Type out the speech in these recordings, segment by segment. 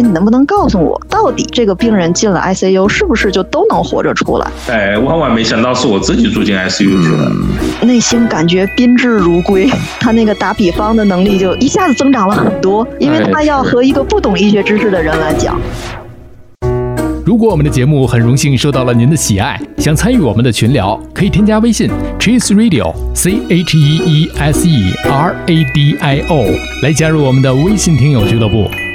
哎，你能不能告诉我，到底这个病人进了 ICU 是不是就都能活着出来？哎，万万没想到是我自己住进 ICU 去了，内心感觉宾至如归。他那个打比方的能力就一下子增长了很多，因为他要和一个不懂医学知识的人来讲。如果我们的节目很荣幸受到了您的喜爱，想参与我们的群聊，可以添加微信 Cheese Radio C H E E S E R A D I O 来加入我们的微信听友俱乐部。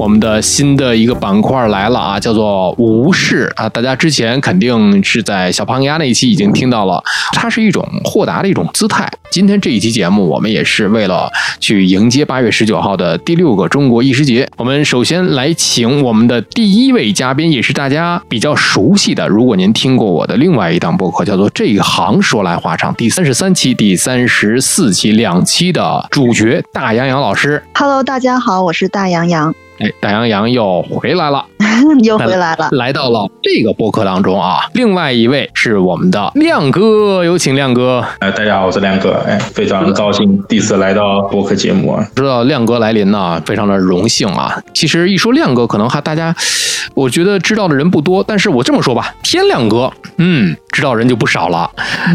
我们的新的一个板块来了啊，叫做无视啊！大家之前肯定是在小胖丫那一期已经听到了，它是一种豁达的一种姿态。今天这一期节目，我们也是为了去迎接八月十九号的第六个中国医师节。我们首先来请我们的第一位嘉宾，也是大家比较熟悉的。如果您听过我的另外一档播客，叫做《这一行说来话长》第三十三期、第三十四期两期的主角大杨洋老师。Hello，大家好，我是大杨洋。哎，大洋洋又回来了，又回来了，来到了这个播客当中啊。另外一位是我们的亮哥，有请亮哥。哎，大家好，我是亮哥。哎，非常高兴第一次来到播客节目啊。知道亮哥来临呢，非常的荣幸啊。其实一说亮哥，可能还大家，我觉得知道的人不多。但是我这么说吧，天亮哥，嗯，知道人就不少了。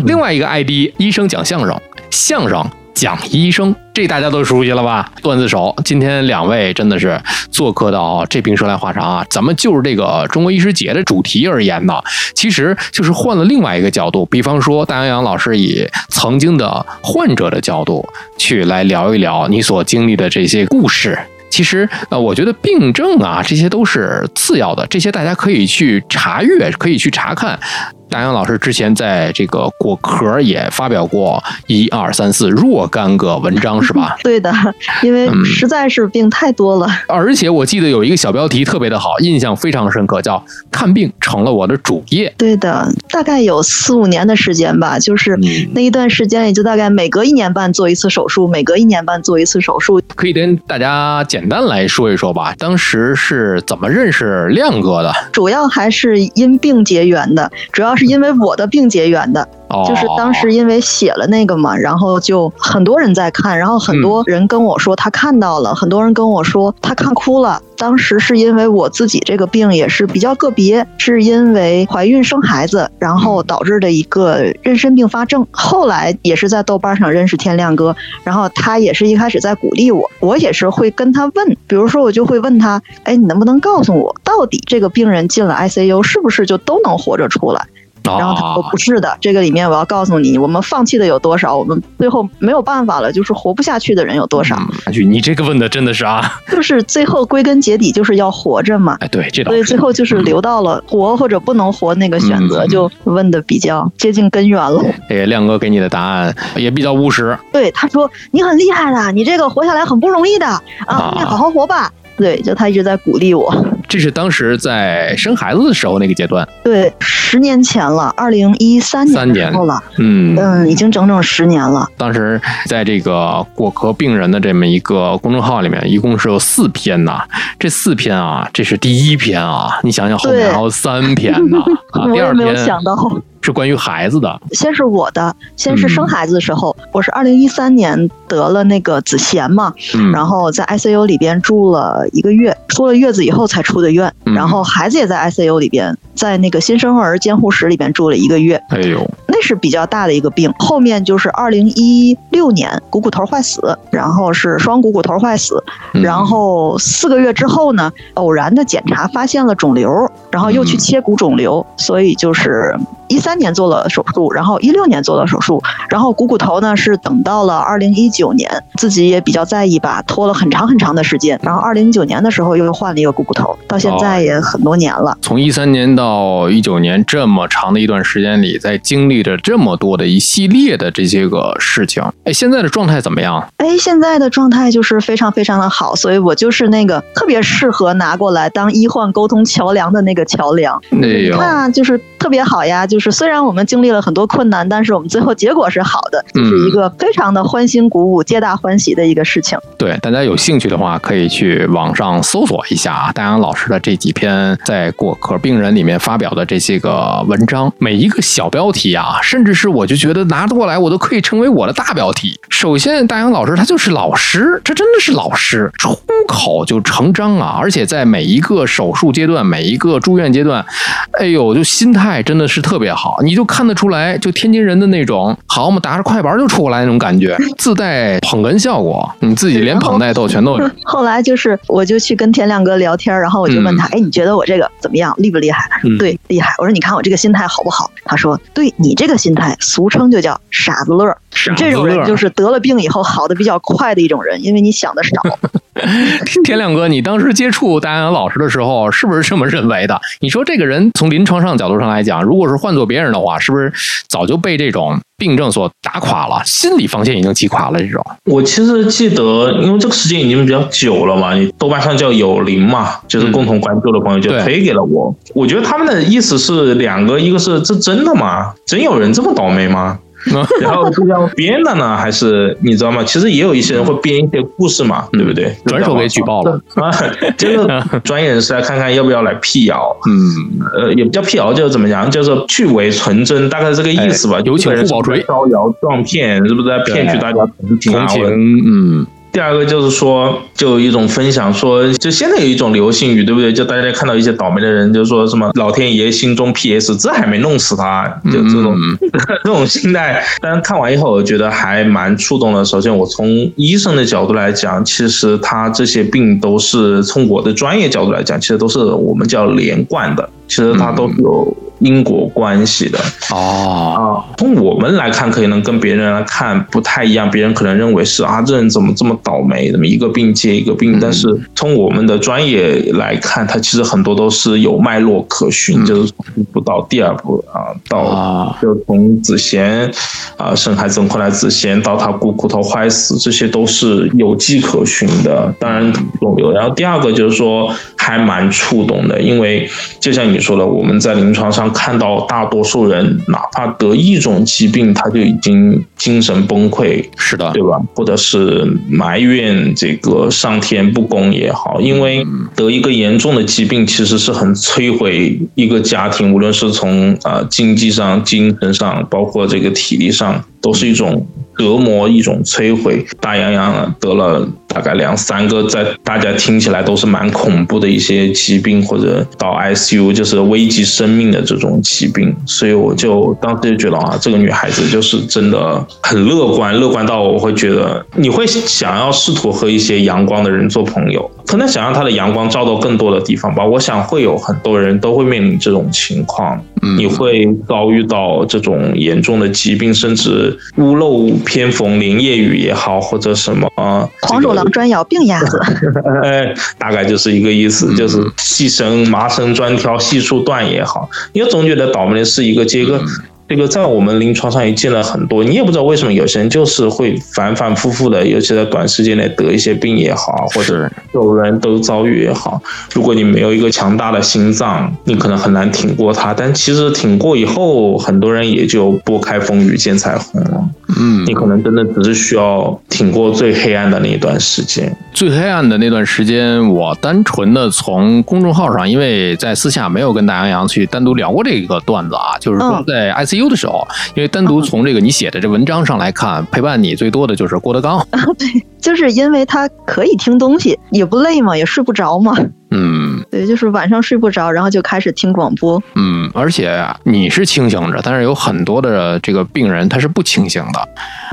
另外一个 ID，医生讲相声，相声。讲医生，这大家都熟悉了吧？段子手，今天两位真的是做客到这病说来话长啊！咱们就是这个中国医师节的主题而言呢，其实就是换了另外一个角度，比方说大杨洋老师以曾经的患者的角度去来聊一聊你所经历的这些故事。其实呃，我觉得病症啊，这些都是次要的，这些大家可以去查阅，可以去查看。大杨老师之前在这个果壳也发表过一二三四若干个文章，是吧？对的，因为实在是病太多了。而且我记得有一个小标题特别的好，印象非常深刻，叫“看病成了我的主业”。对的，大概有四五年的时间吧，就是那一段时间，也就大概每隔一年半做一次手术，每隔一年半做一次手术。可以跟大家简单来说一说吧，当时是怎么认识亮哥的？主要还是因病结缘的，主要。是因为我的病结缘的，就是当时因为写了那个嘛，然后就很多人在看，然后很多人跟我说他看到了，很多人跟我说他看哭了。当时是因为我自己这个病也是比较个别，是因为怀孕生孩子，然后导致的一个妊娠并发症。后来也是在豆瓣上认识天亮哥，然后他也是一开始在鼓励我，我也是会跟他问，比如说我就会问他，哎，你能不能告诉我，到底这个病人进了 ICU 是不是就都能活着出来？然后他说不是的，这个里面我要告诉你，我们放弃的有多少，我们最后没有办法了，就是活不下去的人有多少。你这个问的真的是啊，就是最后归根结底就是要活着嘛。哎，对，这所以最后就是留到了活或者不能活那个选择，就问的比较接近根源了。哎，亮哥给你的答案也比较务实。对，他说你很厉害的，你这个活下来很不容易的啊，你好好活吧。对，就他一直在鼓励我。这是当时在生孩子的时候那个阶段。对，十年前了，二零一三年后了。嗯嗯，已经整整十年了。当时在这个果壳病人的这么一个公众号里面，一共是有四篇呐。这四篇啊，这是第一篇啊。你想想后面还有三篇呢。我也没有想到。是关于孩子的，先是我的，先是生孩子的时候，我是二零一三年得了那个子痫嘛，然后在 ICU 里边住了一个月，出了月子以后才出的院，然后孩子也在 ICU 里边，在那个新生儿监护室里边住了一个月，哎呦，那是比较大的一个病。后面就是二零一六年股骨头坏死，然后是双股骨头坏死，然后四个月之后呢，偶然的检查发现了肿瘤，然后又去切骨肿瘤，所以就是一三。三年做了手术，然后一六年做了手术，然后股骨头呢是等到了二零一九年，自己也比较在意吧，拖了很长很长的时间，然后二零一九年的时候又换了一个股骨头，到现在也很多年了。从一三年到一九年这么长的一段时间里，在经历着这么多的一系列的这些个事情，哎，现在的状态怎么样？哎，现在的状态就是非常非常的好，所以我就是那个特别适合拿过来当医患沟通桥梁的那个桥梁。你看，就是特别好呀，就是虽然我们经历了很多困难，但是我们最后结果是好的，就是一个非常的欢欣鼓舞、皆大欢喜的一个事情。对，大家有兴趣的话，可以去网上搜索一下啊，大杨老师的这几篇在果壳病人里面发表的这些个文章，每一个小标题啊，甚至是我就觉得拿过来，我都可以成为我的大标题。首先，大杨老师他就是老师，这真的是老师，出口就成章啊！而且在每一个手术阶段、每一个住院阶段，哎呦，就心态真的是特别好，你就看得出来，就天津人的那种，好嘛，打着快板就出来那种感觉，自带捧哏效果，你自己连捧带逗全都有。后来就是，我就去跟田亮哥聊天，然后我就问他，哎，你觉得我这个怎么样，厉不厉害？他说对，厉害。我说你看我这个心态好不好？他说对你这个心态，俗称就叫傻子乐。这种人就是得了病以后好的比较快的一种人，因为你想的少。天亮哥，你当时接触大安老师的时候，是不是这么认为的？你说这个人从临床上角度上来讲，如果是换做别人的话，是不是早就被这种病症所打垮了，心理防线已经击垮了？这种，我其实记得，因为这个时间已经比较久了嘛，你豆瓣上叫有灵嘛，就是共同关注的朋友就推给了我。我觉得他们的意思是两个，一个是这真的吗？真有人这么倒霉吗？然后编的呢，还是你知道吗？其实也有一些人会编一些故事嘛，对不对？转手给举报了啊！就是专业人士来看看要不要来辟谣。嗯，呃，也不叫辟谣，就是怎么讲？就是去伪存真，大概是这个意思吧。有请护宝锤，招摇撞骗，是不是在骗取大家同情？同情，嗯。第二个就是说，就有一种分享说，就现在有一种流行语，对不对？就大家看到一些倒霉的人，就说什么老天爷心中 P.S. 这还没弄死他，就这种 这种心态。但是看完以后，我觉得还蛮触动的。首先，我从医生的角度来讲，其实他这些病都是从我的专业角度来讲，其实都是我们叫连贯的，其实他都有。因果关系的哦啊，从我们来看，可能跟别人来看不太一样。别人可能认为是啊，这人怎么这么倒霉，怎么一个病接一个病？但是从我们的专业来看，它其实很多都是有脉络可循，就是从一步到第二步啊，到就从子痫啊，生孩子后来子痫到他骨骨头坏死，这些都是有迹可循的。当然肿瘤，然后第二个就是说还蛮触动的，因为就像你说的，我们在临床上。看到大多数人，哪怕得一种疾病，他就已经精神崩溃，是的，对吧？或者是埋怨这个上天不公也好，因为得一个严重的疾病，其实是很摧毁一个家庭，无论是从啊经济上、精神上，包括这个体力上，都是一种。折磨一种摧毁，大洋洋得了大概两三个，在大家听起来都是蛮恐怖的一些疾病，或者到 ICU 就是危及生命的这种疾病，所以我就当时就觉得啊，这个女孩子就是真的很乐观，乐观到我会觉得你会想要试图和一些阳光的人做朋友，可能想让它的阳光照到更多的地方吧。我想会有很多人都会面临这种情况，你会遭遇到这种严重的疾病，甚至屋漏。偏逢连夜雨也好，或者什么黄鼠狼专咬病鸭子，哎大概就是一个意思，就是细绳麻绳专挑细处断也好，你总觉得倒霉的是一个接一个。这个在我们临床上也见了很多，你也不知道为什么有些人就是会反反复复的，尤其在短时间内得一些病也好，或者有人都遭遇也好。如果你没有一个强大的心脏，你可能很难挺过它。但其实挺过以后，很多人也就拨开风雨见彩虹了。嗯，你可能真的只是需要挺过最黑暗的那一段时间。最黑暗的那段时间，我单纯的从公众号上，因为在私下没有跟大洋洋去单独聊过这个段子啊，就是说在 IC。u 的时候，因为单独从这个你写的这文章上来看，陪伴你最多的就是郭德纲。对，就是因为他可以听东西，也不累嘛，也睡不着嘛。嗯，对，就是晚上睡不着，然后就开始听广播。嗯，而且你是清醒着，但是有很多的这个病人他是不清醒的，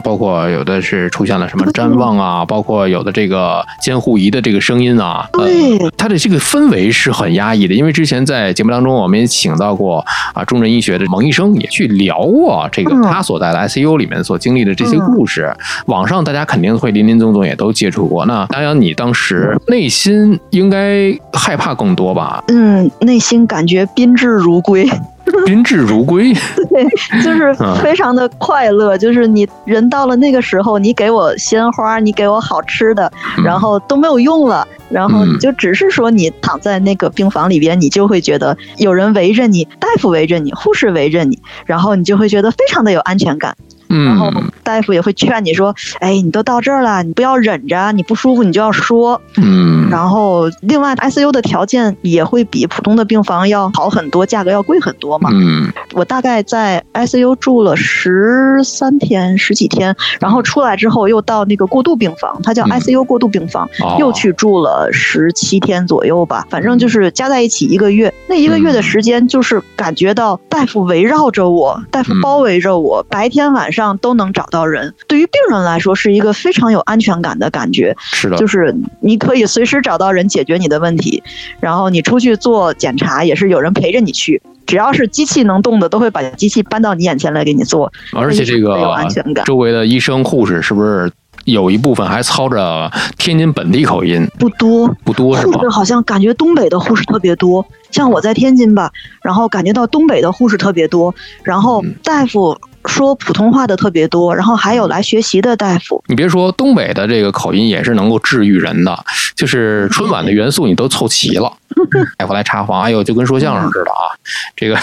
包括有的是出现了什么瞻望啊，包括有的这个监护仪的这个声音啊，对，他的这个氛围是很压抑的。因为之前在节目当中，我们也请到过啊重症医学的蒙医生，也去聊过这个他所在的 ICU 里面所经历的这些故事。网上大家肯定会林林总总也都接触过。那当然，你当时内心应该害怕更多吧？嗯，内心感觉宾至如归。宾至如归，对，就是非常的快乐。就是你人到了那个时候，你给我鲜花，你给我好吃的，然后都没有用了，然后你就只是说你躺在那个病房里边，你就会觉得有人围着你，大夫围着你，护士围着你，然后你就会觉得非常的有安全感。然后大夫也会劝你说：“哎，你都到这儿了，你不要忍着，你不舒服你就要说。”嗯。然后另外，ICU 的条件也会比普通的病房要好很多，价格要贵很多嘛。嗯。我大概在 ICU 住了十三天十几天，然后出来之后又到那个过渡病房，它叫 ICU 过渡病房，又去住了十七天左右吧。反正就是加在一起一个月。那一个月的时间，就是感觉到大夫围绕着我，大夫包围着我，白天晚上。上都能找到人，对于病人来说是一个非常有安全感的感觉。是的，就是你可以随时找到人解决你的问题，然后你出去做检查也是有人陪着你去，只要是机器能动的，都会把机器搬到你眼前来给你做。而且这个有安全感，周围的医生护士是不是有一部分还操着天津本地口音？不多，不多是吗？护士好像感觉东北的护士特别多，像我在天津吧，然后感觉到东北的护士特别多，然后大夫。说普通话的特别多，然后还有来学习的大夫。你别说，东北的这个口音也是能够治愈人的，就是春晚的元素你都凑齐了。大夫来查房，哎呦，就跟说相声似的啊，这个。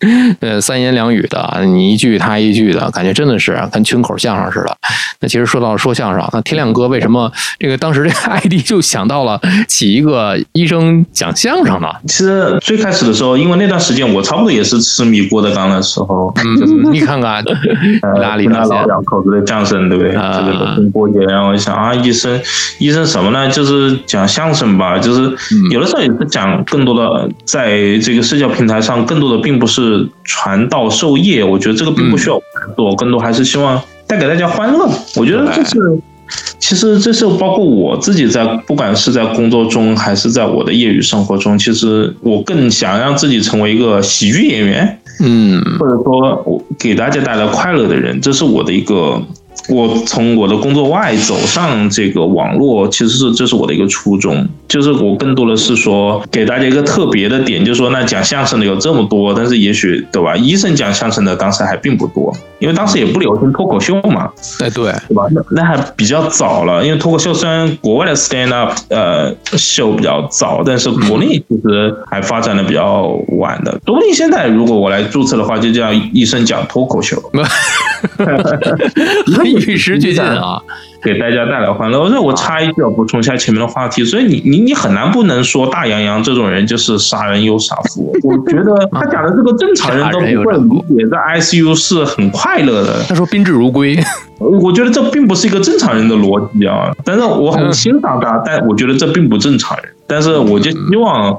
呃，三言两语的，你一句他一句的感觉，真的是跟群口相声似的。那其实说到说相声，那天亮哥为什么这个当时这个 ID 就想到了起一个医生讲相声呢？其实最开始的时候，因为那段时间我差不多也是痴迷郭德纲的时候，嗯，你看看 哪里那老两口子的相声，对不对？这个听郭姐，然后我想啊，医生，医生什么呢？就是讲相声吧，就是有的时候也是讲更多的，在这个社交平台上，更多的并不是。传道授业，我觉得这个并不需要做，更多还是希望带给大家欢乐。我觉得这是，其实这是包括我自己在，不管是在工作中还是在我的业余生活中，其实我更想让自己成为一个喜剧演员，嗯，或者说我给大家带来快乐的人，这是我的一个。我从我的工作外走上这个网络，其实是这是我的一个初衷，就是我更多的是说给大家一个特别的点，就是说那讲相声的有这么多，但是也许对吧？医生讲相声的当时还并不多，因为当时也不流行脱口秀嘛，哎对，对吧？那那还比较早了，因为脱口秀虽然国外的 stand up 呃秀比较早，但是国内其实还发展的比较晚的。说不定现在如果我来注册的话，就叫医生讲脱口秀。与时俱进啊，给大家带来欢乐。我说我插一句，要补充一下前面的话题。所以你你你很难不能说大洋洋这种人就是杀人又杀父。我觉得他讲的这个正常人都不会理解，在 ICU 是很快乐的。他说宾至如归，我觉得这并不是一个正常人的逻辑啊。但是我很欣赏他，但我觉得这并不正常人。但是我就希望。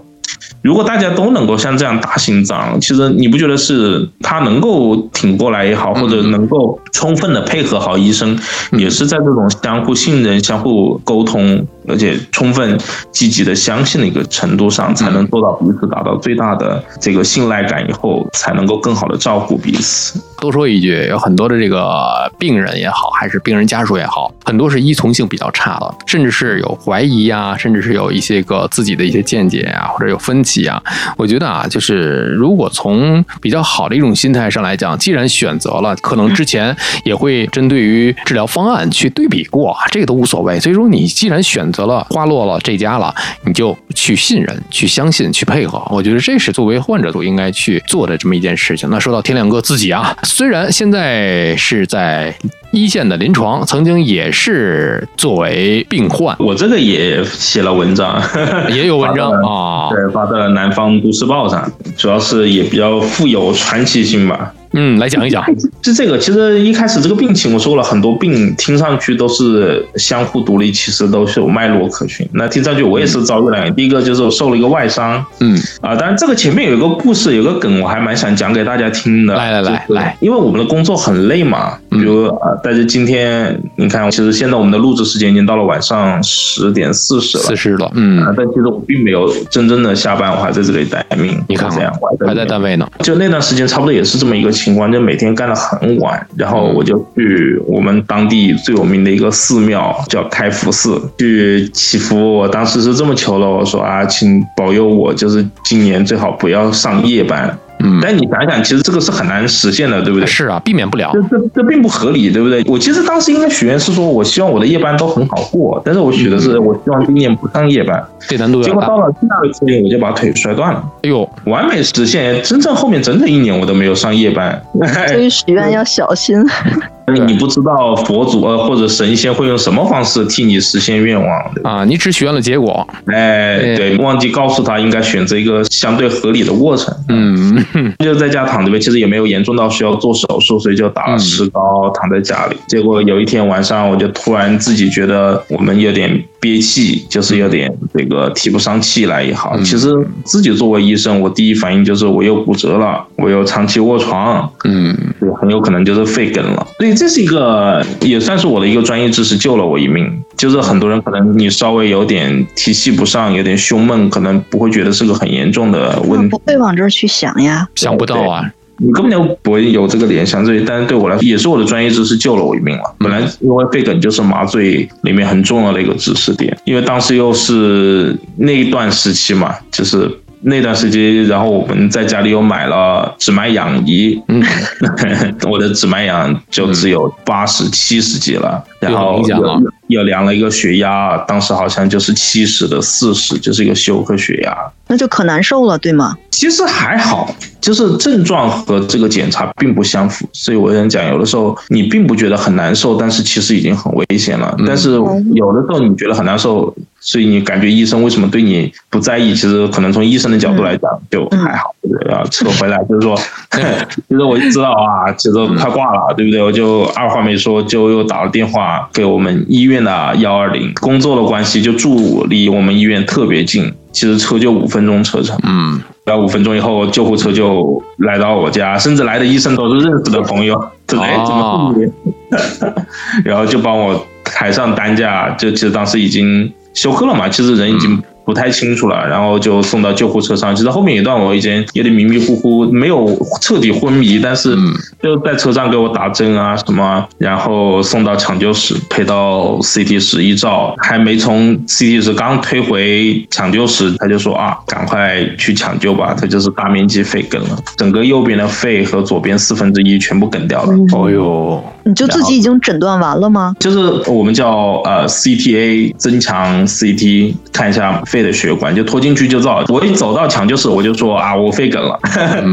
如果大家都能够像这样大心脏，其实你不觉得是他能够挺过来也好，或者能够充分的配合好医生，也是在这种相互信任、相互沟通。而且充分积极的相信的一个程度上，才能做到彼此达到最大的这个信赖感，以后才能够更好的照顾彼此。多说一句，有很多的这个病人也好，还是病人家属也好，很多是依从性比较差的，甚至是有怀疑啊，甚至是有一些个自己的一些见解啊，或者有分歧啊。我觉得啊，就是如果从比较好的一种心态上来讲，既然选择了，可能之前也会针对于治疗方案去对比过，这个都无所谓。所以说，你既然选择。了，花落了这家了，你就去信任、去相信、去配合。我觉得这是作为患者都应该去做的这么一件事情。那说到天亮哥自己啊，虽然现在是在一线的临床，曾经也是作为病患，我这个也写了文章，也有文章啊，对，发在了《南方都市报》上，主要是也比较富有传奇性吧。嗯，来讲一讲。是这个，其实一开始这个病情，我说了很多病，听上去都是相互独立，其实都是有脉络可循。那听上去我也是遭遇了，第一个就是我受了一个外伤，嗯啊，当然这个前面有一个故事，有个梗，我还蛮想讲给大家听的。来来来来，因为我们的工作很累嘛，比如啊，但是今天你看，其实现在我们的录制时间已经到了晚上十点四十了，四十了，嗯，但其实我并没有真正的下班，我还在这里待命。你看这样我，还在单位呢。就那段时间，差不多也是这么一个情况，就每天干得很晚，然后我就去我们当地最有名的一个寺庙，叫开福寺，去祈福。我当时是这么求了，我说啊，请保佑我，就是今年最好不要上夜班。嗯，但你想想，其实这个是很难实现的，对不对？是啊，避免不了。这这这并不合理，对不对？我其实当时应该许愿是说，我希望我的夜班都很好过，但是我许的是，我希望今年不上夜班。这难度结果到了第二个月，我就把腿摔断了。哎呦，完美实现！真正后面整整一年，我都没有上夜班。所以许愿要小心。你不知道佛祖呃或者神仙会用什么方式替你实现愿望啊？你只许愿了结果，哎，对，忘记告诉他应该选择一个相对合理的过程。嗯，就在家躺着呗，其实也没有严重到需要做手术，所以就打了石膏，躺在家里。结果有一天晚上，我就突然自己觉得我们有点憋气，就是有点这个提不上气来也好。其实自己作为医生，我第一反应就是我又骨折了，我又长期卧床，嗯，对，很有可能就是肺梗了。所以这是一个也算是我的一个专业知识救了我一命。就是很多人可能你稍微有点提气不上，有点胸闷，可能不会觉得是个很严重的问题，不会往这儿去想呀，想不到啊，你根本就不会有这个联想。这些但是对我来说，也是我的专业知识救了我一命了。本来因为肺梗就是麻醉里面很重要的一个知识点，因为当时又是那一段时期嘛，就是那段时间，然后我们在家里又买了指脉氧仪，嗯，我的指脉氧就只有八十七十几了，然后又又量了一个血压，当时好像就是七十的四十，就是一个休克血压，那就可难受了，对吗？其实还好，就是症状和这个检查并不相符，所以我想讲，有的时候你并不觉得很难受，但是其实已经很危险了。但是有的时候你觉得很难受，所以你感觉医生为什么对你不在意？其实可能从医生的角度来讲就还好，对不对？要扯回来就是说，其实我就知道啊，其实快挂了，对不对？我就二话没说就又打了电话给我们医院的幺二零，工作的关系就住离我们医院特别近。其实车就五分钟车程，嗯，然后五分钟以后救护车就来到我家，甚至来的医生都是认识的朋友，对，怎么 然后就帮我抬上担架，就其实当时已经休克了嘛，其实人已经。不太清楚了，然后就送到救护车上。其实后面一段我已经有点迷迷糊糊，没有彻底昏迷，但是就在车上给我打针啊什么，然后送到抢救室，推到 CT 室一照，还没从 CT 室刚推回抢救室，他就说啊，赶快去抢救吧，他就是大面积肺梗了，整个右边的肺和左边四分之一全部梗掉了。哦呦，你就自己已经诊断完了吗？就是我们叫呃 CTA 增强 CT 看一下肺。的血管就拖进去就照，我一走到抢救室我就说啊，我肺梗了，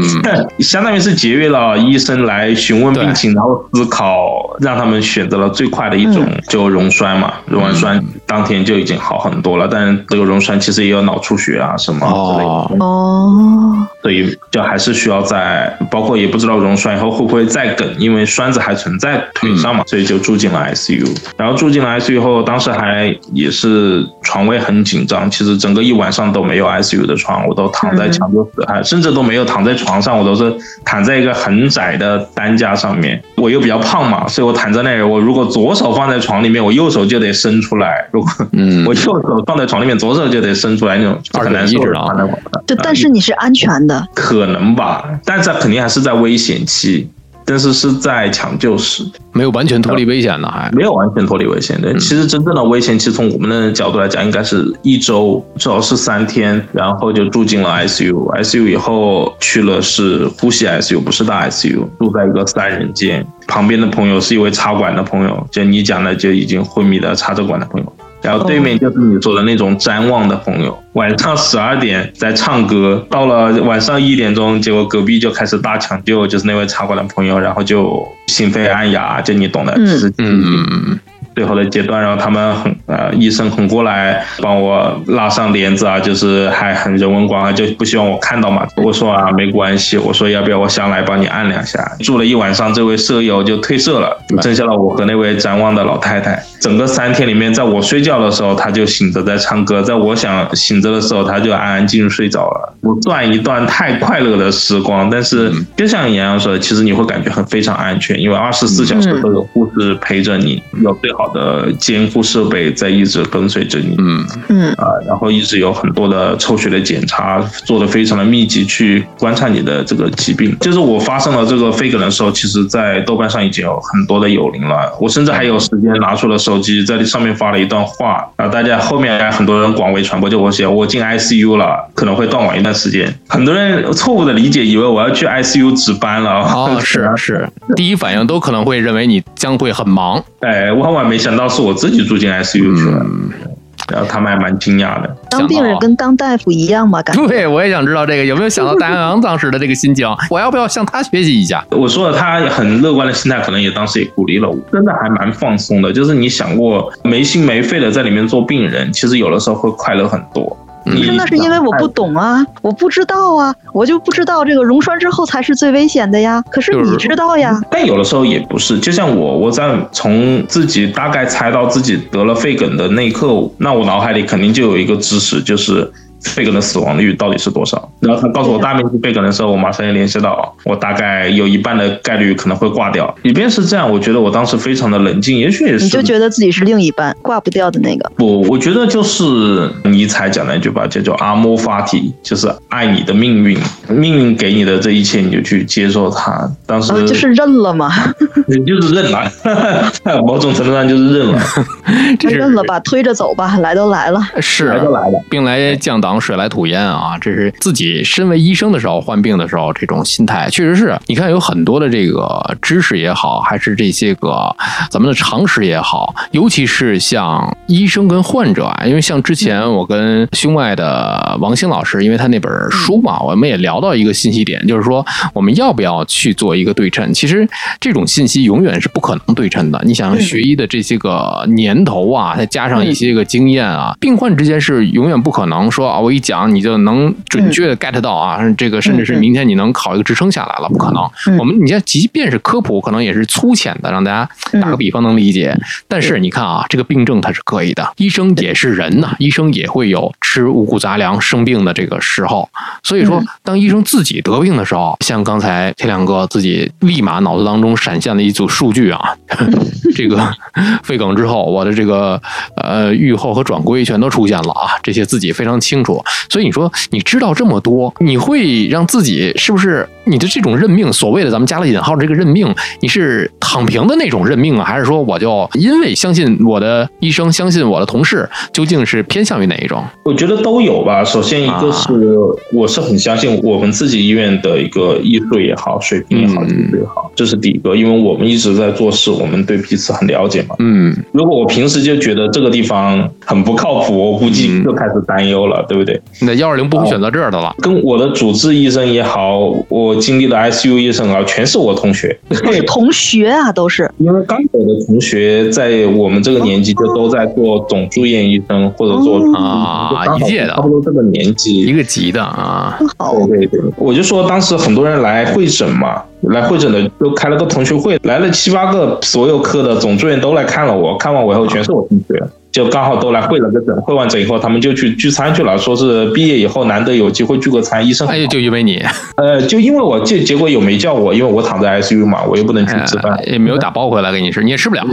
相当于是节约了医生来询问病情，然后思考，让他们选择了最快的一种，就溶栓嘛，溶完栓当天就已经好很多了。但这个溶栓其实也有脑出血啊什么之类的。哦，所以就还是需要在，包括也不知道溶栓以后会不会再梗，因为栓子还存在腿上嘛，所以就住进了 ICU。然后住进了 ICU 后，当时还也是床位很紧张，其实。整个一晚上都没有 ICU 的床，我都躺在抢救室，还甚至都没有躺在床上，我都是躺在一个很窄的担架上面。我又比较胖嘛，所以我躺在那里，我如果左手放在床里面，我右手就得伸出来；如果嗯 我右手放在床里面，左手就得伸出来，那种很难受啊。就但是你是安全的，可能吧，但是肯定还是在危险期。但是是在抢救室，没有完全脱离危险呢，还没有完全脱离危险的。其实真正的危险，其实从我们的角度来讲，应该是一周，至少是三天，然后就住进了 ICU。ICU 以后去了是呼吸 ICU，不是大 ICU，住在一个三人间。旁边的朋友是一位插管的朋友，就你讲的就已经昏迷的插着管的朋友。然后对面就是你说的那种瞻望的朋友，晚上十二点在唱歌，到了晚上一点钟，结果隔壁就开始大抢救，就是那位茶馆的朋友，然后就心肺按压，就你懂的，嗯嗯嗯，最后的阶段，然后他们很呃医生很过来帮我拉上帘子啊，就是还很人文关怀，就不希望我看到嘛。我说啊没关系，我说要不要我下来帮你按两下。住了一晚上，这位舍友就退社了，剩下了我和那位展望的老太太。整个三天里面，在我睡觉的时候，他就醒着在唱歌；在我想醒着的时候，他就安安静静睡着了。不算一段太快乐的时光，但是就像杨洋说的，其实你会感觉很非常安全，因为二十四小时都有护士陪着你，有最好的监护设备在一直跟随着你。嗯嗯啊，然后一直有很多的抽血的检查，做的非常的密集，去观察你的这个疾病。就是我发生了这个肺梗的时候，其实在豆瓣上已经有很多的友邻了。我甚至还有时间拿出了手机，在上面发了一段话啊，大家后面很多人广为传播，就我写我进 ICU 了，可能会断网一段时间。很多人错误的理解，以为我要去 ICU 值班了。哦，是是，第一反应都可能会认为你将会很忙。哎，万万没想到是我自己住进 ICU 去了。然后他们还蛮惊讶的。当病人跟当大夫一样嘛？感觉对，我也想知道这个有没有想到大杨洋当时的这个心情？我要不要向他学习一下？我说了，他很乐观的心态，可能也当时也鼓励了我，真的还蛮放松的。就是你想过没心没肺的在里面做病人，其实有的时候会快乐很多。不是，那是因为我不懂啊，我不知道啊，我就不知道这个溶栓之后才是最危险的呀。可是你知道呀。但有的时候也不是，就像我，我在从自己大概猜到自己得了肺梗的那一刻，那我脑海里肯定就有一个知识，就是。肺梗的死亡率到底是多少？然后他告诉我大面积肺梗的时候，我马上就联系到，我大概有一半的概率可能会挂掉。即便是这样，我觉得我当时非常的冷静，也许也是你就觉得自己是另一半挂不掉的那个。不，我觉得就是尼采讲的一句话，叫做阿莫法体，就是爱你的命运，命运给你的这一切，你就去接受它。当时就是认了嘛，你就是认了，某种程度上就是认了，认了吧，推着走吧，来都来了，是来都来了，兵来将挡。水来土掩啊，这是自己身为医生的时候患病的时候这种心态，确实是你看有很多的这个知识也好，还是这些个咱们的常识也好，尤其是像医生跟患者啊，因为像之前我跟胸外的王兴老师，因为他那本书嘛，我们也聊到一个信息点，就是说我们要不要去做一个对称？其实这种信息永远是不可能对称的。你想学医的这些个年头啊，再加上一些个经验啊，病患之间是永远不可能说啊。我一讲你就能准确的 get 到啊，这个甚至是明天你能考一个职称下来了，不可能。我们你像，即便是科普，可能也是粗浅的，让大家打个比方能理解。但是你看啊，这个病症它是可以的，医生也是人呐，医生也会有吃五谷杂粮生病的这个时候。所以说，当医生自己得病的时候，像刚才天亮哥自己立马脑子当中闪现了一组数据啊，这个肺梗之后，我的这个呃预后和转归全都出现了啊，这些自己非常清楚。所以你说你知道这么多，你会让自己是不是你的这种认命？所谓的咱们加了引号的这个认命，你是躺平的那种认命啊，还是说我就因为相信我的医生，相信我的同事，究竟是偏向于哪一种？我觉得都有吧。首先一个是我是很相信我们自己医院的一个医术也好，水平也好，技术也好，这是第一个，因为我们一直在做事，我们对彼此很了解嘛。嗯，如果我平时就觉得这个地方很不靠谱，我估计就开始担忧了，对不对？那幺二零不会选择这儿的了。跟我的主治医生也好，我经历的 ICU 医生啊，全是我同学。同学啊，都是。因为刚走的同学在我们这个年纪就都在做总住院医生，或者做啊一届的，差不多这个年纪一个级的啊。好，对对对，我就说当时很多人来会诊嘛，来会诊的都开了个同学会，来了七八个，所有科的总住院都来看了我，看完我以后全是我同学。就刚好都来会了个诊，会完诊以后，他们就去聚餐去了，说是毕业以后难得有机会聚个餐。医生，哎，就因为你，呃，就因为我结结果有没叫我，因为我躺在 ICU 嘛，我又不能去吃饭，也没有打包回来给你吃，你也吃不了。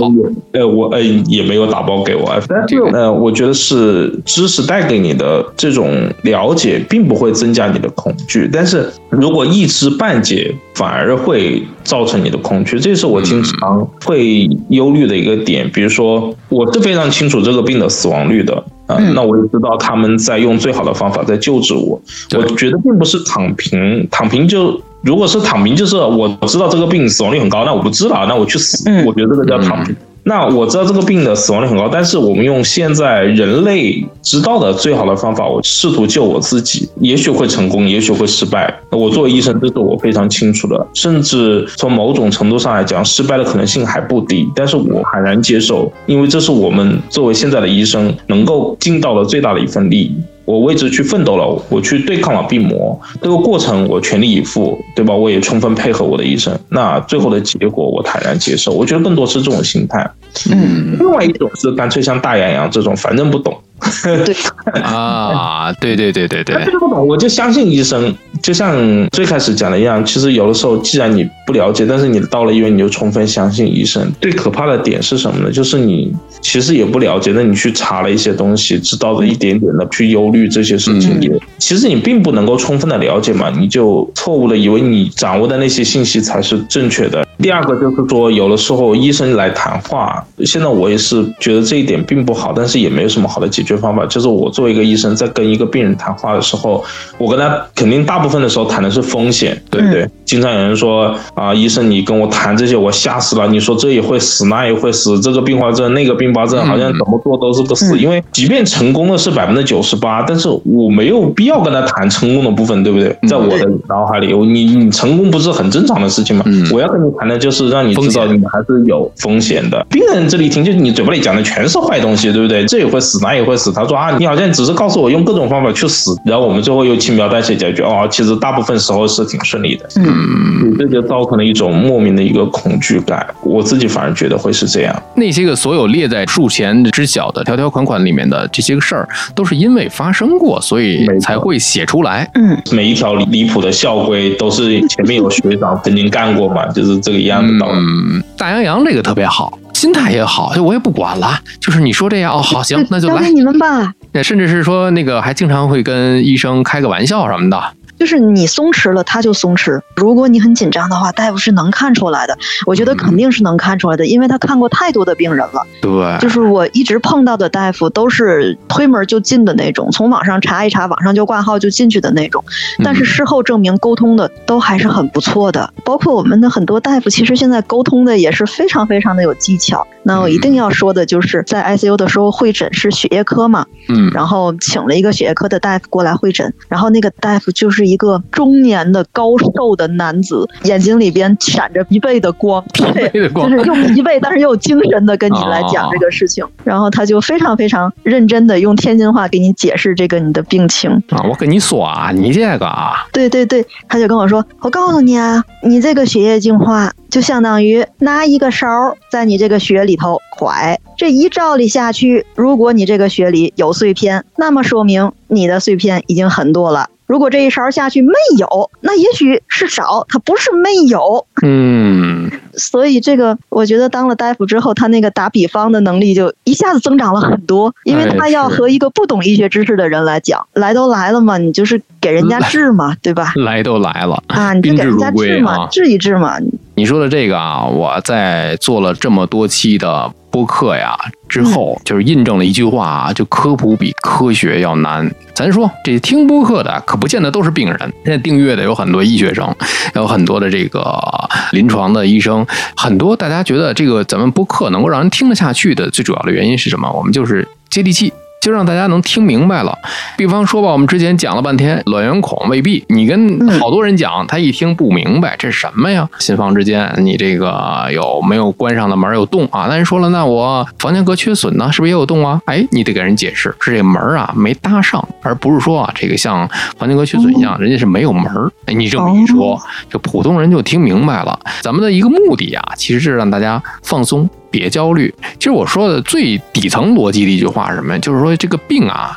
呃，我呃也没有打包给我，但是呃，我觉得是知识带给你的这种了解，并不会增加你的恐惧，但是如果一知半解，反而会造成你的恐惧，这是我经常会忧虑的一个点。比如说，我是非常清楚这个病的死亡率的啊，那我也知道他们在用最好的方法在救治我。我觉得并不是躺平，躺平就如果是躺平，就是我知道这个病死亡率很高，那我不治了，那我去死。我觉得这个叫躺平。那我知道这个病的死亡率很高，但是我们用现在人类知道的最好的方法，我试图救我自己，也许会成功，也许会失败。我作为医生，这是我非常清楚的。甚至从某种程度上来讲，失败的可能性还不低。但是我坦然接受，因为这是我们作为现在的医生能够尽到的最大的一份力。我为之去奋斗了，我去对抗了病魔，这个过程我全力以赴，对吧？我也充分配合我的医生，那最后的结果我坦然接受。我觉得更多是这种心态。嗯，另外一种是干脆像大洋洋这种，反正不懂。对 啊，对对对对对，不懂我就相信医生。就像最开始讲的一样，其实有的时候，既然你不了解，但是你到了医院，你就充分相信医生。最可怕的点是什么呢？就是你其实也不了解，那你去查了一些东西，知道的一点点的去忧虑这些事情，也其实你并不能够充分的了解嘛，你就错误的以为你掌握的那些信息才是正确的。第二个就是说，有的时候医生来谈话，现在我也是觉得这一点并不好，但是也没有什么好的解决方法。就是我作为一个医生，在跟一个病人谈话的时候，我跟他肯定大部分的时候谈的是风险，对不对？经常有人说啊，医生你跟我谈这些，我吓死了。你说这也会死，那也会死，这个并发症那个并发症，好像怎么做都是个死。因为即便成功的是百分之九十八，但是我没有必要跟他谈成功的部分，对不对？在我的脑海里，你你成功不是很正常的事情吗？我要跟你谈。的就是让你知道你还是有风险的。病人这里听，就你嘴巴里讲的全是坏东西，对不对？这也会死，那也会死。他说啊，你好像只是告诉我用各种方法去死，然后我们最后又轻描淡写解决。哦，其实大部分时候是挺顺利的。嗯，这就造成了一种莫名的一个恐惧感。我自己反而觉得会是这样。那些个所有列在术前知晓的条条款款里面的这些个事儿，都是因为发生过，所以才会写出来。嗯，每一条离谱的校规都是前面有学长曾经干过嘛，就是这。一样的道理。嗯，大洋洋这个特别好，心态也好，就我也不管了，就是你说这样哦，好行，那就来，交给你们吧。甚至是说那个还经常会跟医生开个玩笑什么的。就是你松弛了，他就松弛。如果你很紧张的话，大夫是能看出来的。我觉得肯定是能看出来的，因为他看过太多的病人了。对，就是我一直碰到的大夫都是推门就进的那种，从网上查一查，网上就挂号就进去的那种。但是事后证明沟通的都还是很不错的，包括我们的很多大夫，其实现在沟通的也是非常非常的有技巧。那我一定要说的就是在 ICU 的时候会诊是血液科嘛，嗯，然后请了一个血液科的大夫过来会诊，然后那个大夫就是一个中年的高瘦的男子，眼睛里边闪着疲惫的光，疲惫的光，就是又疲惫但是又有精神的跟你来讲这个事情，然后他就非常非常认真的用天津话给你解释这个你的病情啊，我跟你说啊，你这个啊，对对对，他就跟我说，我告诉你啊，你这个血液净化就相当于拿一个勺在你这个血里。头坏，这一照理下去，如果你这个血里有碎片，那么说明你的碎片已经很多了。如果这一勺下去没有，那也许是少，它不是没有。嗯，所以这个我觉得当了大夫之后，他那个打比方的能力就一下子增长了很多，因为他要和一个不懂医学知识的人来讲，来都来了嘛，你就是给人家治嘛，对吧？来都来了啊，你就给人家治嘛，治一治嘛。你说的这个啊，我在做了这么多期的播客呀之后，就是印证了一句话啊，就科普比科学要难。咱说这听播客的可不见得都是病人，现在订阅的有很多医学生，有很多的这个临床的医生，很多大家觉得这个咱们播客能够让人听得下去的最主要的原因是什么？我们就是接地气。就让大家能听明白了。比方说吧，我们之前讲了半天卵圆孔未闭，你跟好多人讲，他一听不明白这是什么呀？心房之间你这个有没有关上的门有洞啊？那人说了，那我房间隔缺损呢，是不是也有洞啊？哎，你得给人解释，是这门啊没搭上，而不是说啊这个像房间隔缺损一样，人家是没有门。哎，你这么一说，就普通人就听明白了。咱们的一个目的啊，其实是让大家放松。别焦虑。其实我说的最底层逻辑的一句话是什么？就是说这个病啊，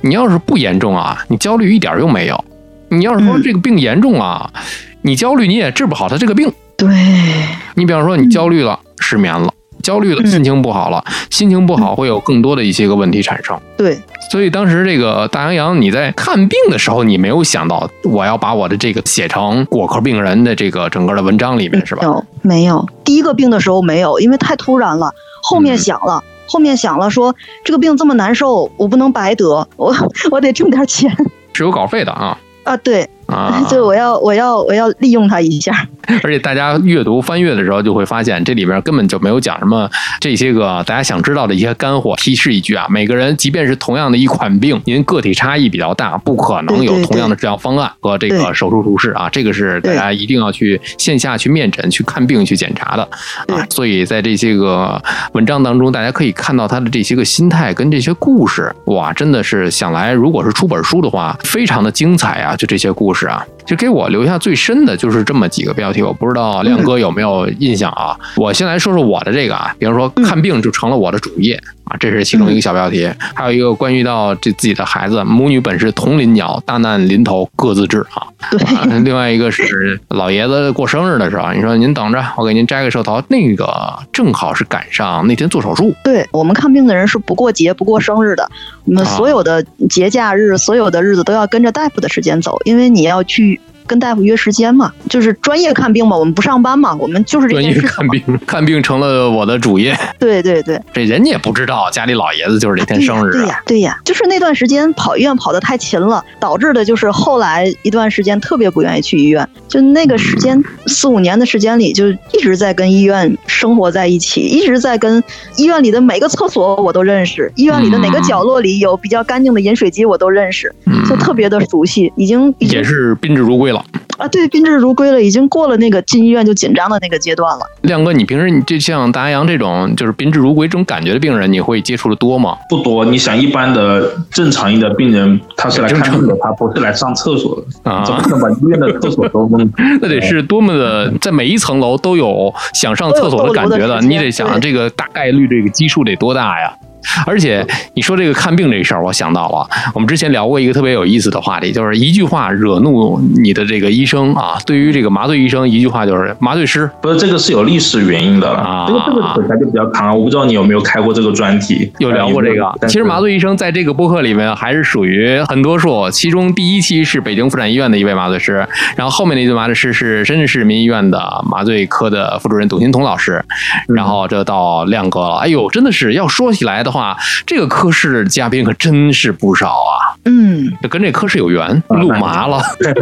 你要是不严重啊，你焦虑一点用没有；你要是说这个病严重啊，你焦虑你也治不好他这个病。对，你比方说你焦虑了，失眠了。焦虑了，心情不好了，心情不好会有更多的一些个问题产生。对，所以当时这个大洋洋，你在看病的时候，你没有想到我要把我的这个写成果壳病人的这个整个的文章里面是吧？有没有？第一个病的时候没有，因为太突然了。后面想了，后面想了，说这个病这么难受，我不能白得，我 我得挣点钱，是有稿费的啊。啊，对。啊，就我要我要我要利用它一下。而且大家阅读翻阅的时候，就会发现这里边根本就没有讲什么这些个大家想知道的一些干货。提示一句啊，每个人即便是同样的一款病，您个体差异比较大，不可能有同样的治疗方案和这个手术图示啊。这个是大家一定要去线下去面诊、去看病、去检查的啊。所以在这些个文章当中，大家可以看到他的这些个心态跟这些故事，哇，真的是想来，如果是出本书的话，非常的精彩啊！就这些故事啊。就给我留下最深的就是这么几个标题，我不知道亮哥有没有印象啊？我先来说说我的这个啊，比如说看病就成了我的主业啊，这是其中一个小标题。还有一个关于到这自己的孩子，母女本是同林鸟，大难临头各自治啊。对。另外一个是老爷子过生日的时候，你说您等着，我给您摘个寿桃，那个正好是赶上那天做手术。对我们看病的人是不过节不过生日的，我们所有的节假日、所有的日子都要跟着大夫的时间走，因为你要去。跟大夫约时间嘛，就是专业看病嘛，我们不上班嘛，我们就是这件事。看病，看病成了我的主业。对对对，这人家也不知道家里老爷子就是这天生日。对呀对呀，就是那段时间跑医院跑得太勤了，导致的就是后来一段时间特别不愿意去医院。就那个时间四五年的时间里，就一直在跟医院生活在一起，一直在跟医院里的每个厕所我都认识，医院里的哪个角落里有比较干净的饮水机我都认识，就特别的熟悉，已经也是宾至如归了。啊，对，宾至如归了，已经过了那个进医院就紧张的那个阶段了。亮哥，你平时你就像达阳这种就是宾至如归这种感觉的病人，你会接触的多吗？不多。你想，一般的正常一的病人，他是来看病的，他不是来上厕所的啊？怎么能把医院的厕所都弄？那得是多么的，在每一层楼都有想上厕所的感觉的。你得想这个大概率这个基数得多大呀？而且你说这个看病这事儿，我想到了，我们之前聊过一个特别有意思的话题，就是一句话惹怒你的这个医生啊。对于这个麻醉医生，一句话就是麻醉师。不是这个是有历史原因的啊。这个这个题材就比较长，我不知道你有没有开过这个专题，有聊过这个。其实麻醉医生在这个播客里面还是属于很多数，其中第一期是北京妇产医院的一位麻醉师，然后后面那位麻醉师是深圳市人民医院的麻醉科的副主任董新彤老师，然后这到亮哥了。哎呦，真的是要说起来的话。话，这个科室嘉宾可真是不少啊！嗯，跟这科室有缘，路麻了。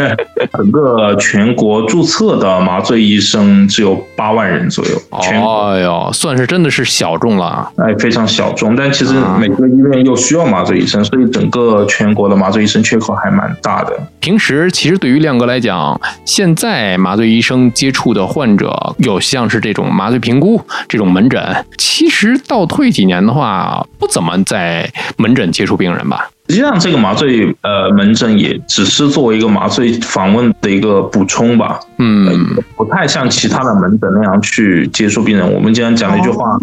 整个全国注册的麻醉医生只有八万人左右。哎呦，算是真的是小众了。哎，非常小众。但其实每个医院又需要麻醉医生，所以整个全国的麻醉医生缺口还蛮大的。平时其实对于亮哥来讲，现在麻醉医生接触的患者有像是这种麻醉评估这种门诊，其实倒退几年的话。不怎么在门诊接触病人吧？实际上，这个麻醉呃门诊也只是作为一个麻醉访问的一个补充吧。嗯，不太像其他的门诊那样去接触病人。我们经常讲的一句话。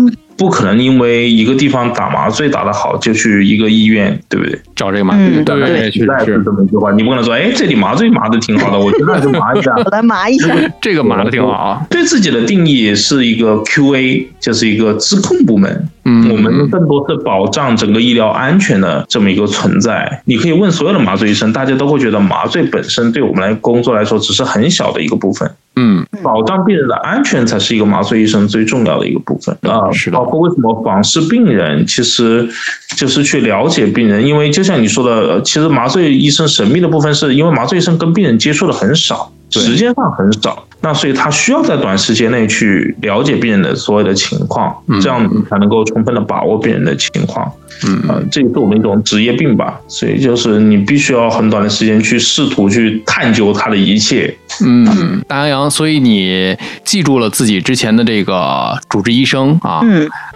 不可能因为一个地方打麻醉打得好就去一个医院，对不对？找这个麻醉，对对，实在是这么一句话。你不可能说，哎，这里麻醉麻的挺好的，我现在就麻一下，我来麻一下，这个麻的挺好啊。对自己的定义是一个 QA，就是一个质控部门。嗯，我们更多是保障整个医疗安全的这么一个存在。你可以问所有的麻醉医生，大家都会觉得麻醉本身对我们来工作来说只是很小的一个部分。嗯，保障病人的安全才是一个麻醉医生最重要的一个部分啊。是的，包括为什么访视病人，其实就是去了解病人，因为就像你说的，其实麻醉医生神秘的部分是因为麻醉医生跟病人接触的很少。时间上很少，那所以他需要在短时间内去了解病人的所有的情况，这样才能够充分的把握病人的情况。嗯，这也是我们一种职业病吧。所以就是你必须要很短的时间去试图去探究他的一切。嗯，大杨洋，所以你记住了自己之前的这个主治医生啊，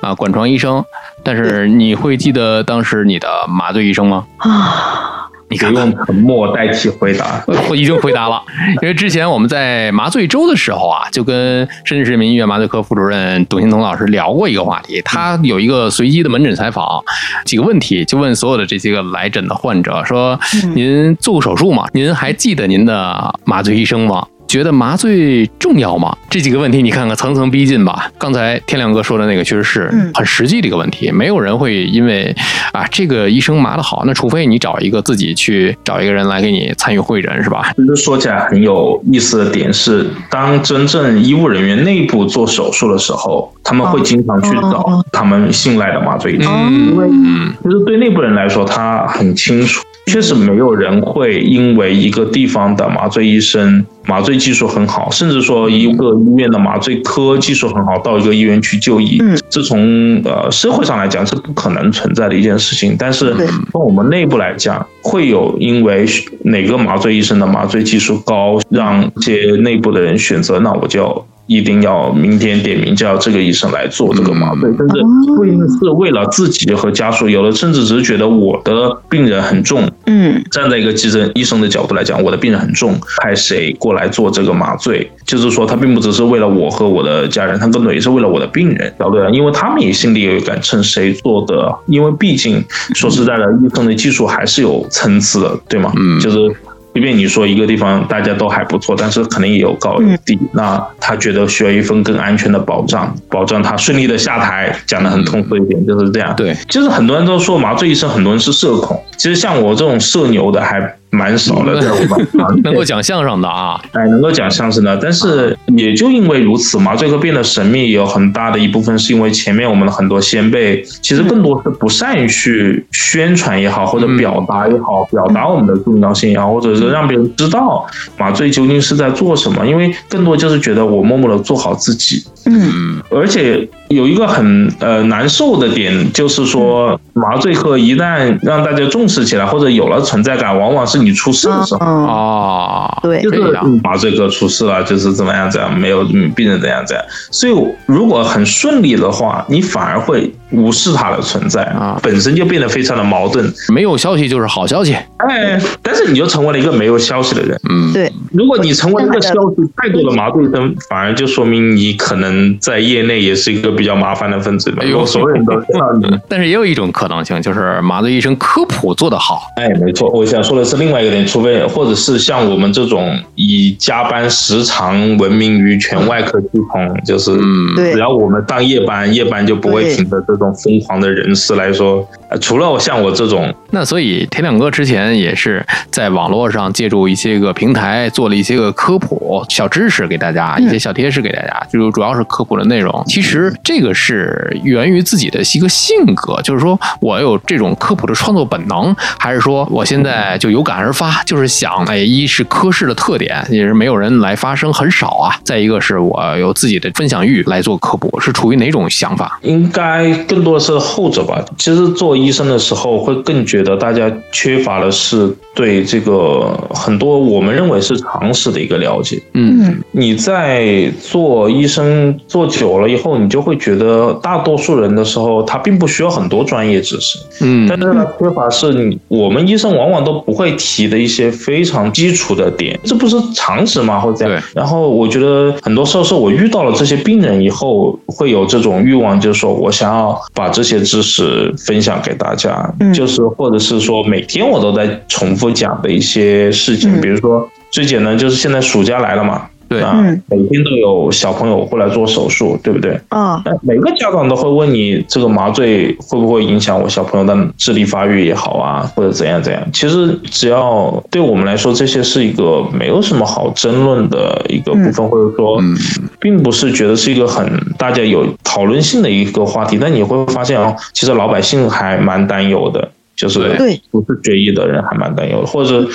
啊，管床医生，但是你会记得当时你的麻醉医生吗？啊。你可以用沉默代替回答。我已经回答了，因为之前我们在麻醉周的时候啊，就跟深圳市人民医院麻醉科副主任董新彤老师聊过一个话题。他有一个随机的门诊采访，几个问题就问所有的这些个来诊的患者说：“您做过手术吗？您还记得您的麻醉医生吗？”觉得麻醉重要吗？这几个问题你看看层层逼近吧。刚才天亮哥说的那个确实是很实际的一个问题，没有人会因为啊这个医生麻的好，那除非你找一个自己去找一个人来给你参与会诊，是吧？其实说起来很有意思的点是，当真正医务人员内部做手术的时候，他们会经常去找他们信赖的麻醉医生，因为其实对内部人来说，他很清楚。确实没有人会因为一个地方的麻醉医生麻醉技术很好，甚至说一个医院的麻醉科技术很好，到一个医院去就医，这从呃社会上来讲是不可能存在的一件事情。但是从我们内部来讲，会有因为哪个麻醉医生的麻醉技术高，让一些内部的人选择，那我就。一定要明天点名叫这个医生来做这个麻醉，但是不一定是为了自己和家属，有的甚至只是觉得我的病人很重，嗯，站在一个急诊医生的角度来讲，我的病人很重，派谁过来做这个麻醉，就是说他并不只是为了我和我的家人，他更多也是为了我的病人，角度，因为他们也心里有一杆秤，谁做的，因为毕竟说实在的，医生的技术还是有层次的，对吗？嗯，就是。即便你说一个地方大家都还不错，但是可能也有高有低。那他觉得需要一份更安全的保障，保障他顺利的下台。讲的很通俗一点就是这样。对，其实很多人都说麻醉医生，很多人是社恐。其实像我这种社牛的还。蛮少的，在我们 能够讲相声的啊，哎，能够讲相声的，但是也就因为如此，麻醉科变得神秘，有很大的一部分是因为前面我们的很多先辈，其实更多是不善于去宣传也好，或者表达也好，表达我们的重要性也好，或者是让别人知道麻醉究竟是在做什么，因为更多就是觉得我默默的做好自己，嗯，而且有一个很呃难受的点，就是说麻醉科一旦让大家重视起来，或者有了存在感，往往是。你出事的时候啊，对，就是麻醉科出事了，就是怎么样怎样，没有病人怎样怎样。所以如果很顺利的话，你反而会无视它的存在啊，本身就变得非常的矛盾。没有消息就是好消息，哎，但是你就成为了一个没有消息的人。嗯，对。如果你成为一个消息太多的麻醉生，反而就说明你可能在业内也是一个比较麻烦的分子。哎呦，所有人都知道你。但是也有一种可能性，就是麻醉医生科普做得好。哎，没错，我想说的是另外一个点，除非或者是像我们这种以加班时长闻名于全外科系统，就是嗯只要我们上夜班，夜班就不会停的这种疯狂的人士来说，除了像我这种，那所以田亮哥之前也是在网络上借助一些个平台做了一些个科普小知识给大家，一些小贴士给大家，就主要是科普的内容。其实这个是源于自己的一个性格，就是说我有这种科普的创作本能，还是说我现在就有感而发？就是想，哎，一是科室的特点，也是没有人来发声，很少啊。再一个是我有自己的分享欲来做科普，是处于哪种想法？应该更多的是后者吧。其实做医生的时候，会更觉得大家缺乏的是对这个很多我们认为是常识的一个了解。嗯，你在做医生做久了以后，你就会觉得大多数人的时候，他并不需要很多专业知识。嗯，但是呢，缺乏是你我们医生往往都不会提的一。些非常基础的点，这不是常识吗？或者这样。然后我觉得很多时候是我遇到了这些病人以后，会有这种欲望，就是说我想要把这些知识分享给大家，就是或者是说每天我都在重复讲的一些事情，比如说最简单就是现在暑假来了嘛。对啊，每天都有小朋友过来做手术，对不对？啊，每个家长都会问你，这个麻醉会不会影响我小朋友的智力发育也好啊，或者怎样怎样？其实只要对我们来说，这些是一个没有什么好争论的一个部分，或者说，并不是觉得是一个很大家有讨论性的一个话题。但你会发现哦，其实老百姓还蛮担忧的，就是不是决议的人还蛮担忧的，或者。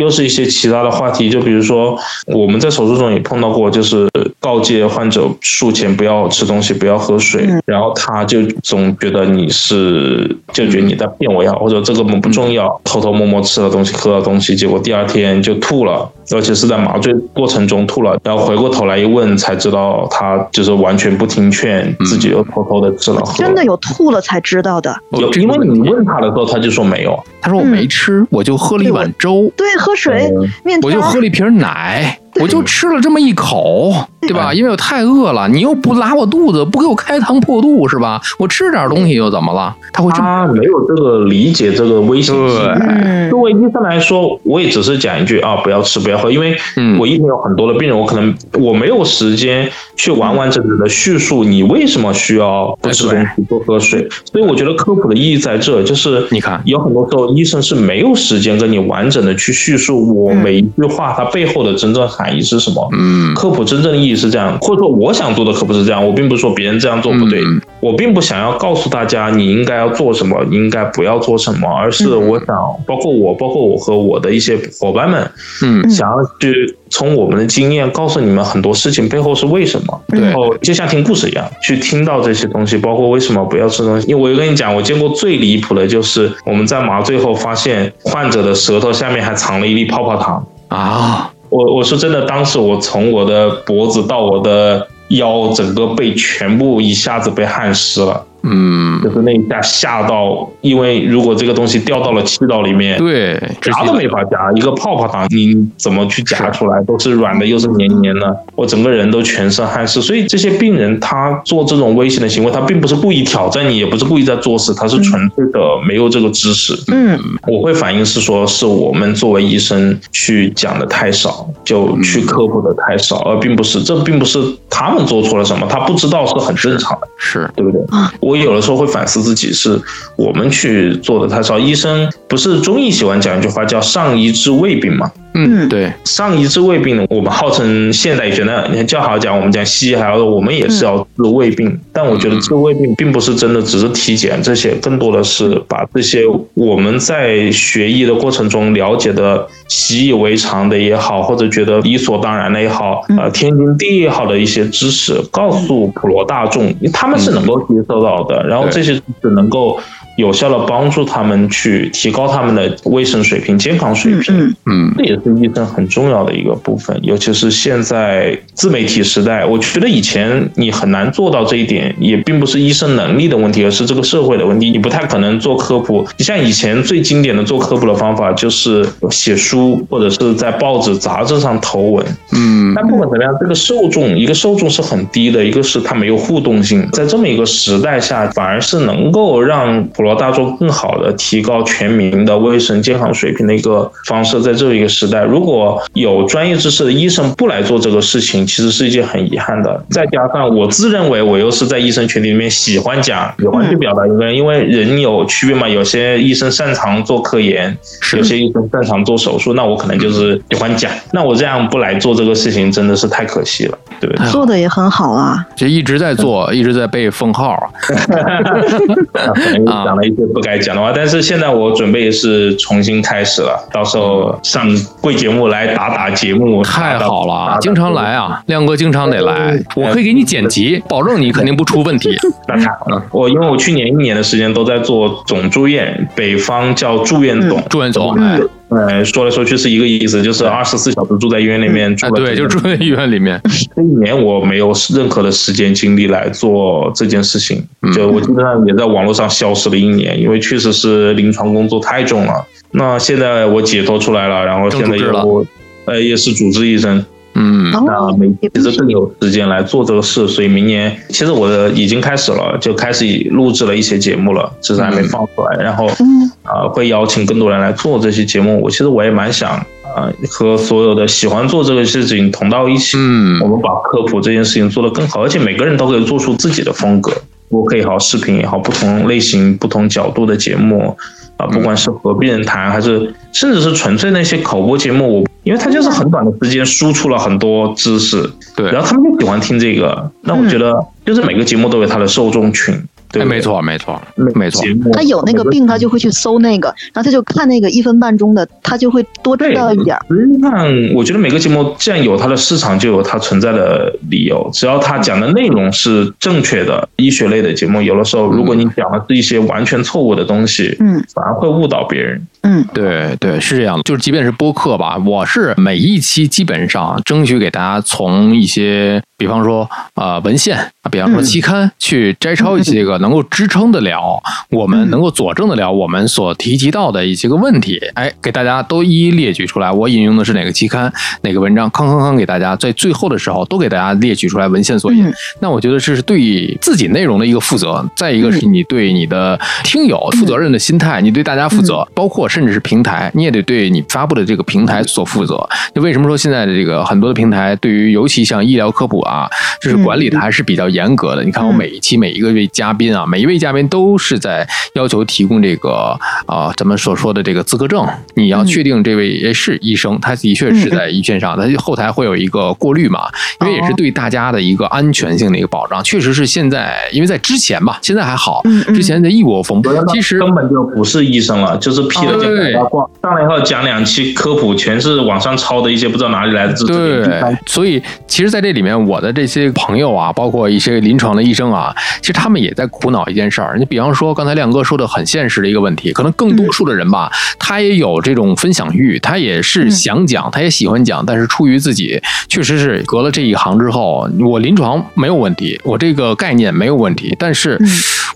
又是一些其他的话题，就比如说我们在手术中也碰到过，就是告诫患者术前不要吃东西，不要喝水，然后他就总觉得你是就觉得你在骗我也好，或者这个不重要，偷偷摸摸吃了东西，喝了东西，结果第二天就吐了，而且是在麻醉过程中吐了，然后回过头来一问才知道他就是完全不听劝，自己又偷偷的吃了，真的有吐了才知道的，有，因为你问他的时候他就说没有，他说我没吃，我就喝了一碗粥，对。喝水，面我就喝了一瓶奶。我就吃了这么一口，对吧？因为我太饿了，你又不拉我肚子，不给我开膛破肚，是吧？我吃点东西又怎么了？他会他没有这个理解这个危险性。作为医生来说，我也只是讲一句啊，不要吃，不要喝，因为我一天有很多的病人，我可能我没有时间去完完整整的叙述你为什么需要不吃东西、多喝水。所以我觉得科普的意义在这，就是你看，有很多时候医生是没有时间跟你完整的去叙述我每一句话它背后的真正。含义是什么？嗯，科普真正的意义是这样，或者说我想做的科普是这样，我并不是说别人这样做不对，我并不想要告诉大家你应该要做什么，应该不要做什么，而是我想，包括我，包括我和我的一些伙伴们，嗯，想要去从我们的经验告诉你们很多事情背后是为什么，对。然后就像听故事一样，去听到这些东西，包括为什么不要吃东西。因为我跟你讲，我见过最离谱的就是我们在麻醉后发现患者的舌头下面还藏了一粒泡泡糖。啊，我我说真的，当时我从我的脖子到我的腰，整个背全部一下子被汗湿了，嗯，就是那一下吓到，因为如果这个东西掉到了气道里面，对，窒夹都没法夹，一个泡泡糖你怎么去夹出来？都是软的，又是黏黏的，我整个人都全身汗湿。所以这些病人他做这种危险的行为，他并不是故意挑战你，也不是故意在作死，他是纯粹的没有这个知识。嗯我会反映是说，是我们作为医生去讲的太少，就去科普的太少，而并不是这并不是他们做错了什么，他不知道是很正常的。是，对不对啊？我有的时候会反思自己，是我们去做的太少。医生不是中医喜欢讲一句话叫“上医治未病”嘛？嗯，嗯。对，上医治未病呢，我们号称现代医学呢，你看较好讲，我们讲西医还要我们也是要治胃病，但我觉得治胃病并不是真的只是体检这些，更多的是把这些我们在学医的过程中了解的习以为常的也好，或者觉得理所当然的也好，呃，天经地义也好的一些知识，告诉普罗大众，他们是能够接受到的，然后这些知识能够。有效的帮助他们去提高他们的卫生水平、健康水平，嗯嗯，这也是医生很重要的一个部分，尤其是现在自媒体时代，我觉得以前你很难做到这一点，也并不是医生能力的问题，而是这个社会的问题。你不太可能做科普，你像以前最经典的做科普的方法就是写书，或者是在报纸、杂志上投文。嗯，但不管怎么样，这个受众一个受众是很低的，一个是它没有互动性，在这么一个时代下，反而是能够让普罗大众更好的提高全民的卫生健康水平的一个方式。在这一个时代，如果有专业知识的医生不来做这个事情，其实是一件很遗憾的。再加上我自认为我又是在医生群体里面喜欢讲、喜欢去表达一个人，因为人有区别嘛，有些医生擅长做科研，有些医生擅长做手术，那我可能就是喜欢讲。那我这样不来做这个事情，真的是太可惜了，对不对？做的也很好啊。就一直在做，一直在被封号啊。一些不该讲的话，但是现在我准备是重新开始了，到时候上贵节目来打打节目，太好了，经常来啊，亮哥经常得来，我可以给你剪辑，保证你肯定不出问题。那太好了。我因为我去年一年的时间都在做总住院，北方叫住院总。住院总，呃，说来说去是一个意思，就是二十四小时住在医院里面。对，就住在医院里面。这一年我没有任何的时间精力来做这件事情，嗯就我基本上也在网络上消失了一年，因为确实是临床工作太重了。那现在我解脱出来了，然后现在正主治了又呃也是主治医生，嗯，那哦，没其实更有时间来做这个事，所以明年其实我的已经开始了，就开始录制了一些节目了，只是还没放出来。然后嗯呃会邀请更多人来做这些节目。我其实我也蛮想啊、呃和所有的喜欢做这个事情同到一起，嗯我们把科普这件事情做得更好，而且每个人都可以做出自己的风格。播客也好，视频也好，不同类型、不同角度的节目啊、不管是和病人谈，还是甚至是纯粹那些口播节目，我因为他就是很短的时间输出了很多知识，对。然，后他们就喜欢听这个。那我觉得，就是每个节目都有它的受众群，对没。错，没错，没错他有那个病，他就会去搜那个，然后他就看那个一分半钟的，他就会多知道一点儿。实际上，我觉得每个节目既然有它的市场，就有它存在的理由。只要它讲的内容是正确的，医学类的节目，有的时候如果你讲的是一些完全错误的东西，嗯反而会误导别人。嗯对对，是这样的。就是即便是播客吧，我是每一期基本上争取给大家从一些，比方说呃文献啊，比方说嗯期刊，去摘抄一些个能够支撑得了我们嗯能够佐证得了我们所提及到的一些个问题，哎，给大家都一一列举出来。我引用的是哪个期刊、哪个文章，康康康给大家在最后的时候都给大家列举出来文献索引。嗯那我觉得这是对自己内容的一个负责，再一个是你对你的听友负责任的心态，你对大家负责，包括甚至是平台，你也得对你发布的这个平台所负责。就为什么说现在的这个很多的平台，对于尤其像医疗科普啊，就是管理的还是比较严格的。你看我每一期每一个位嘉宾啊，每一位嘉宾都是在要求提供这个啊，咱们所说的这个资格证，你要确定这位是医生，他的确是在一线上，他后台会有一个过滤嘛，因为也是对大家的一个安全性的一个保障。确实是现在，因为在之前吧，现在还好，之前的一窝蜂，其实根本就不是医生了，就是披了件白大褂，上来以后讲两期科普，全是网上抄的一些不知道哪里来的知识。对，所以其实在这里面，我的这些朋友啊，包括一些临床的医生啊，其实他们也在苦恼一件事儿。你比方说，刚才亮哥说的很现实的一个问题，可能更多数的人吧，他也有这种分享欲，他也是想讲，他也喜欢讲，但是出于自己确实是隔了这一行之后，我临床没有问题，我这个概念没有问题，但是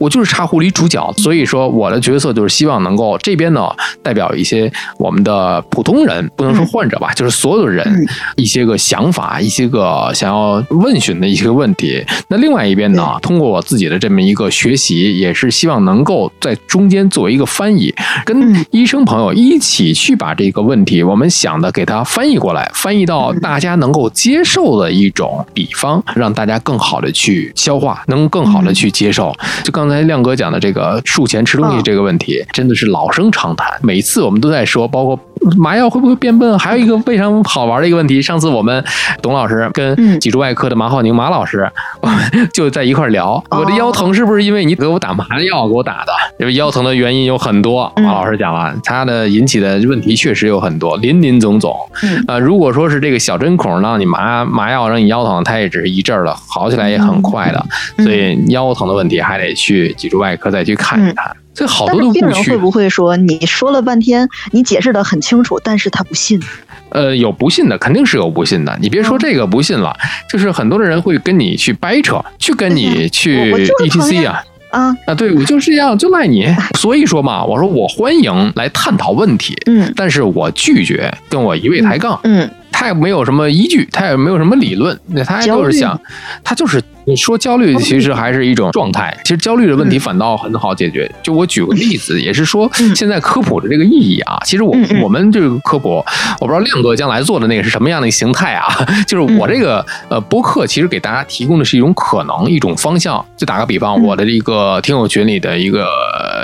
我就是茶壶里煮饺子。所以说，我的角色就是希望能够这边呢，代表一些我们的普通人，不能说患者吧，就是所有的人一些个想法，一些个想要问询的一些问题。那另外一边呢，通过我自己的这么一个学习，也是希望能够在中间作为一个翻译，跟医生朋友一起去把这个问题我们想的给他翻译过来，翻译到大家能够接受的一种比方，让大家更好的去消化，能更好的去接受。就刚才亮哥讲的这个术前吃东西这个问题，真的是老生常谈，每次我们都在说，包括。麻药会不会变笨？还有一个非常好玩的一个问题，上次我们董老师跟脊柱外科的马浩宁马老师，我 们就在一块聊，我的腰疼是不是因为你给我打麻药给我打的？因为腰疼的原因有很多，马老师讲了，他的引起的问题确实有很多，林林总总。呃，如果说是这个小针孔让你麻麻药让你腰疼，它也只是一阵儿的，好起来也很快的，所以腰疼的问题还得去脊柱外科再去看一看。这好多的病人会不会说你说了半天，你解释的很清楚，但是他不信？呃，有不信的，肯定是有不信的。你别说这个不信了，就是很多的人会跟你去掰扯，去跟你去 ETC 啊啊啊！对我就是这样，就赖你。所以说嘛，我说我欢迎来探讨问题，嗯，但是我拒绝跟我一味抬杠，嗯。他也没有什么依据，他也没有什么理论，那他就是想，他就是你说焦虑，其实还是一种状态。其实焦虑的问题反倒很好解决。就我举个例子，也是说现在科普的这个意义啊。其实我我们这个科普，我不知道亮哥将来做的那个是什么样的形态啊。就是我这个呃播客，其实给大家提供的是一种可能，一种方向。就打个比方，我的一个听友群里的一个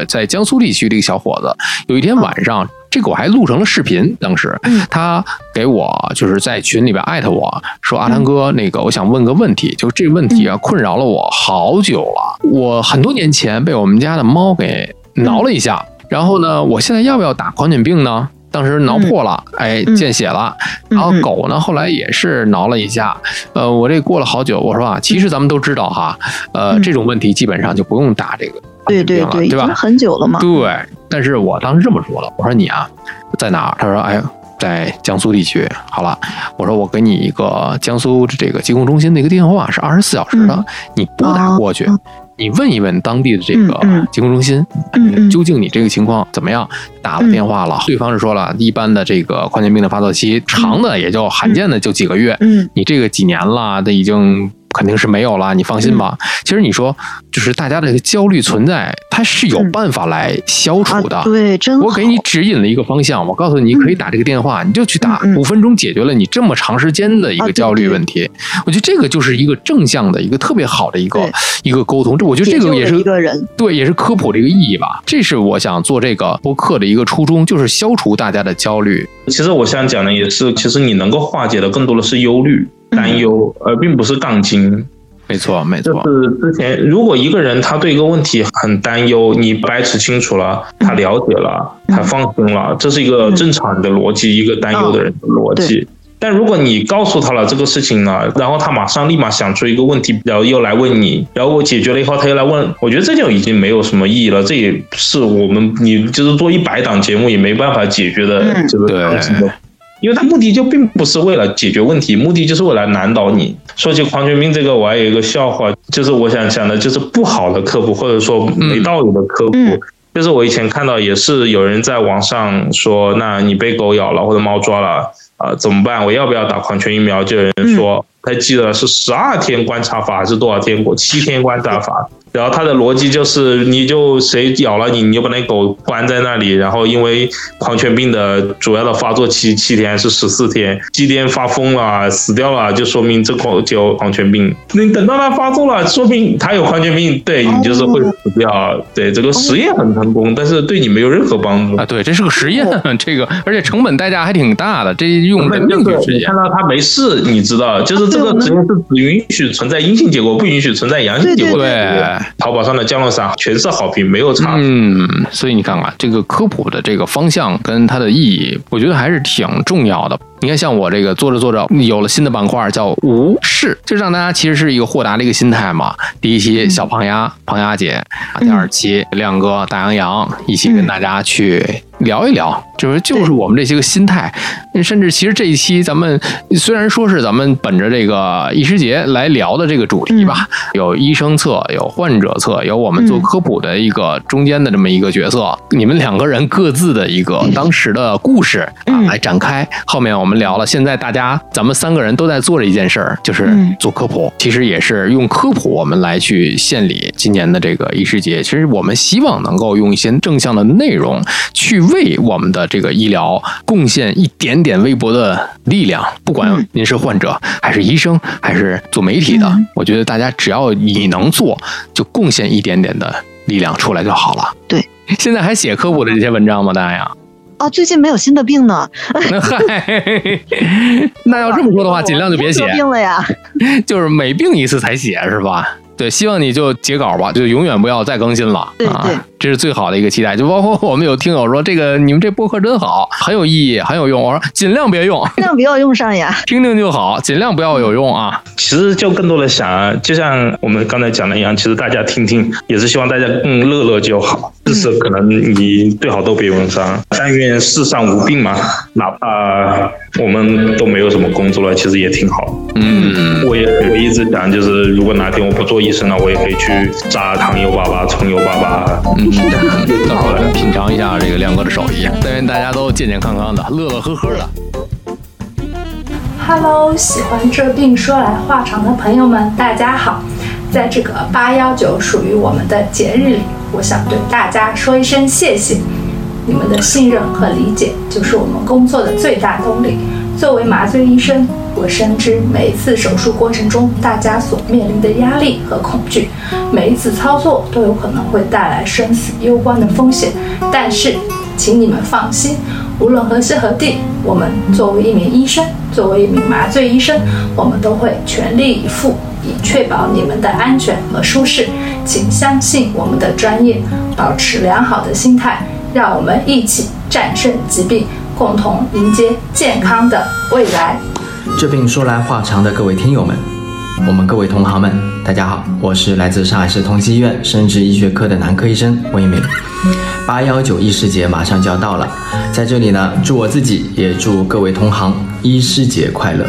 在江苏地区的一个小伙子，有一天晚上。这个我还录成了视频，当时他给我就是在群里边艾特我说：“阿汤哥，那个我想问个问题，就这个问题啊，困扰了我好久了。我很多年前被我们家的猫给挠了一下，然后呢，我现在要不要打狂犬病呢？当时挠破了，哎，见血了。然后狗呢，后来也是挠了一下。呃，我这过了好久，我说啊，其实咱们都知道哈，呃，这种问题基本上就不用打这个。”对对对，对吧？很久了嘛。对，但是我当时这么说了，我说你啊，在哪儿？他说，哎，在江苏地区。好了，我说我给你一个江苏这个疾控中心的一个电话，是二十四小时的，你拨打过去，你问一问当地的这个疾控中心，究竟你这个情况怎么样？打了电话了，对方是说了一般的这个狂犬病的发作期，长的也就罕见的就几个月。嗯，你这个几年了，这已经。肯定是没有了，你放心吧。其实你说，就是大家的焦虑存在，它是有办法来消除的。对，真我给你指引了一个方向，我告诉你，可以打这个电话，你就去打，五分钟解决了你这么长时间的一个焦虑问题。我觉得这个就是一个正向的一个特别好的一个一个沟通。这我觉得这个也是一个人对，也是科普的一个意义吧。这是我想做这个播客的一个初衷，就是消除大家的焦虑。其实我想讲的也是，其实你能够化解的更多的是忧虑。担忧，而并不是杠精。没错，没错。就是之前，如果一个人他对一个问题很担忧，你掰扯清楚了，他了解了，他放心了，这是一个正常的逻辑，一个担忧的人的逻辑。但如果你告诉他了这个事情呢，然后他马上立马想出一个问题，然后又来问你，然后我解决了以后，他又来问，我觉得这就已经没有什么意义了。这也是我们你就是做一百档节目也没办法解决的这个东西。因为他目的就并不是为了解决问题，目的就是为了难倒你。说起狂犬病这个，我还有一个笑话，就是我想讲的，就是不好的科普，或者说没道理的科普。就是我以前看到也是有人在网上说，那你被狗咬了或者猫抓了啊，怎么办？我要不要打狂犬疫苗？就有人说，太记得是十二天观察法还是多少天过七天观察法。然后他的逻辑就是，你就谁咬了你，你就把那狗关在那里。然后因为狂犬病的主要的发作期七天还是十四天，七天发疯了死掉了，就说明这狗就有狂犬病。你等到它发作了，说明它有狂犬病，对你就是会死掉。对这个实验很成功，但是对你没有任何帮助啊。对，这是个实验，这个而且成本代价还挺大的。这用人命去实验，看到它没事，你知道，就是这个实验室只允许存在阴性结果，不允许存在阳性结果。对。淘宝上的降落伞全是好评，没有差。嗯，所以你看看这个科普的这个方向跟它的意义，我觉得还是挺重要的。你看，像我这个做着做着有了新的板块，叫无视，就让大家其实是一个豁达的一个心态嘛。第一期小胖丫、胖丫姐，第二期亮哥、大洋洋一起跟大家去聊一聊，就是就是我们这些个心态。甚至其实这一期咱们虽然说是咱们本着这个医师节来聊的这个主题吧，有医生侧，有患者侧，有我们做科普的一个中间的这么一个角色，你们两个人各自的一个当时的故事啊来展开。后面我们。我们聊了，现在大家咱们三个人都在做着一件事儿，就是做科普。其实也是用科普我们来去献礼今年的这个医师节。其实我们希望能够用一些正向的内容，去为我们的这个医疗贡献一点点微薄的力量。不管您是患者，还是医生，还是做媒体的，我觉得大家只要你能做，就贡献一点点的力量出来就好了。对，现在还写科普的这些文章吗？大家？哦，最近没有新的病呢。嗨，那要这么说的话，尽量就别写病了呀。就是每病一次才写，是吧？对，希望你就截稿吧，就永远不要再更新了。对对。这是最好的一个期待，就包括我们有听友说这个你们这播客真好，很有意义，很有用。我说尽量别用，尽量不要用上呀，听听就好，尽量不要有用啊。其实就更多的想，就像我们刚才讲的一样，其实大家听听也是希望大家更乐乐就好。就是可能你最好都别用上，但愿世上无病嘛，哪怕我们都没有什么工作了，其实也挺好。嗯，我也我一直想，就是如果哪天我不做医生了，我也可以去炸糖油粑粑、葱油粑粑。嗯。更好的品尝一下这个亮哥的手艺，但愿大家都健健康康的，乐乐呵呵的。Hello，喜欢这病说来话长的朋友们，大家好！在这个八幺九属于我们的节日里，我想对大家说一声谢谢。你们的信任和理解，就是我们工作的最大动力。作为麻醉医生，我深知每一次手术过程中大家所面临的压力和恐惧，每一次操作都有可能会带来生死攸关的风险。但是，请你们放心，无论何时何地，我们作为一名医生，作为一名麻醉医生，我们都会全力以赴，以确保你们的安全和舒适。请相信我们的专业，保持良好的心态，让我们一起战胜疾病。共同迎接健康的未来。这病说来话长的各位听友们，我们各位同行们，大家好，我是来自上海市同济医院生殖医学科的男科医生温一鸣。八幺九医师节马上就要到了，在这里呢，祝我自己也祝各位同行医师节快乐。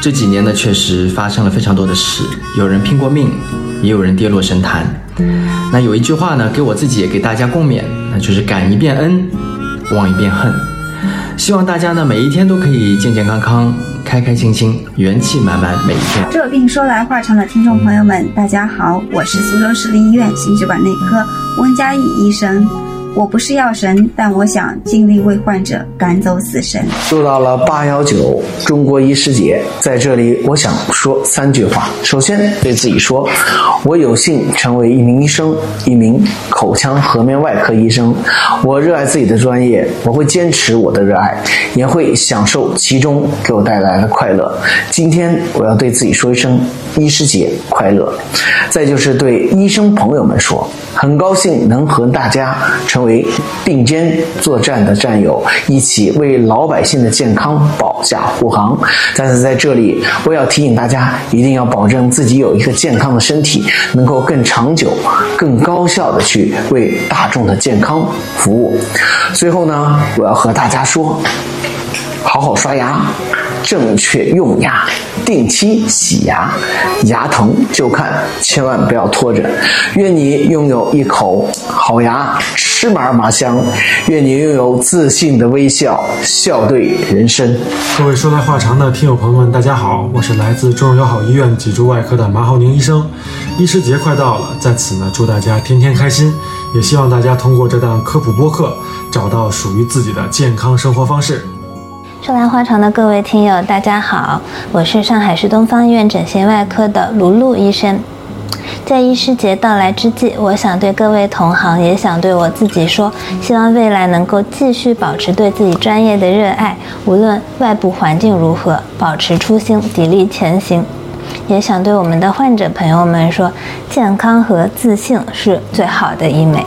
这几年呢，确实发生了非常多的事，有人拼过命，也有人跌落神坛。那有一句话呢，给我自己也给大家共勉，那就是感一遍恩，忘一遍恨。希望大家呢每一天都可以健健康康、开开心心、元气满满每一天。这病说来话长的听众朋友们，大家好，我是苏州市立医院心血管内科温佳义医生。我不是药神，但我想尽力为患者赶走死神。又到了八幺九中国医师节，在这里我想说三句话。首先对自己说，我有幸成为一名医生，一名口腔颌面外科医生。我热爱自己的专业，我会坚持我的热爱，也会享受其中给我带来的快乐。今天我要对自己说一声医师节快乐。再就是对医生朋友们说，很高兴能和大家成。为并肩作战的战友，一起为老百姓的健康保驾护航。但是在这里，我要提醒大家，一定要保证自己有一个健康的身体，能够更长久、更高效的去为大众的健康服务。最后呢，我要和大家说，好好刷牙。正确用牙，定期洗牙，牙疼就看，千万不要拖着。愿你拥有一口好牙，吃嘛嘛香；愿你拥有自信的微笑，笑对人生。各位说来话长的听友朋友们，大家好，我是来自中日友好医院脊柱外科的马浩宁医生。医师节快到了，在此呢，祝大家天天开心，也希望大家通过这档科普播客，找到属于自己的健康生活方式。说来话长的各位听友，大家好，我是上海市东方医院整形外科的卢璐医生。在医师节到来之际，我想对各位同行，也想对我自己说，希望未来能够继续保持对自己专业的热爱，无论外部环境如何，保持初心，砥砺前行。也想对我们的患者朋友们说，健康和自信是最好的医美。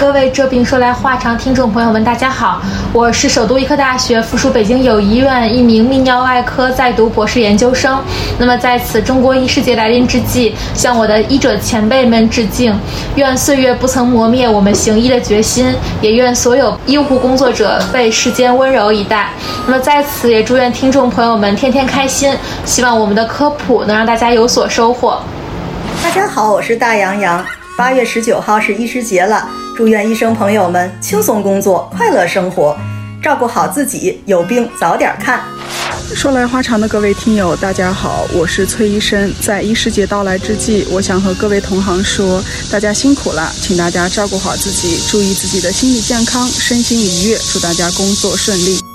各位这病说来话长，听众朋友们，大家好，我是首都医科大学附属北京友谊医院一名泌尿外科在读博士研究生。那么在此中国医师节来临之际，向我的医者前辈们致敬，愿岁月不曾磨灭我们行医的决心，也愿所有医护工作者被世间温柔以待。那么在此也祝愿听众朋友们天天开心，希望我们的科普能让大家有所收获。大家好，我是大杨洋。八月十九号是医师节了。祝愿医生朋友们轻松工作，快乐生活，照顾好自己，有病早点看。说来话长的各位听友，大家好，我是崔医生。在医师节到来之际，我想和各位同行说，大家辛苦了，请大家照顾好自己，注意自己的心理健康，身心愉悦，祝大家工作顺利。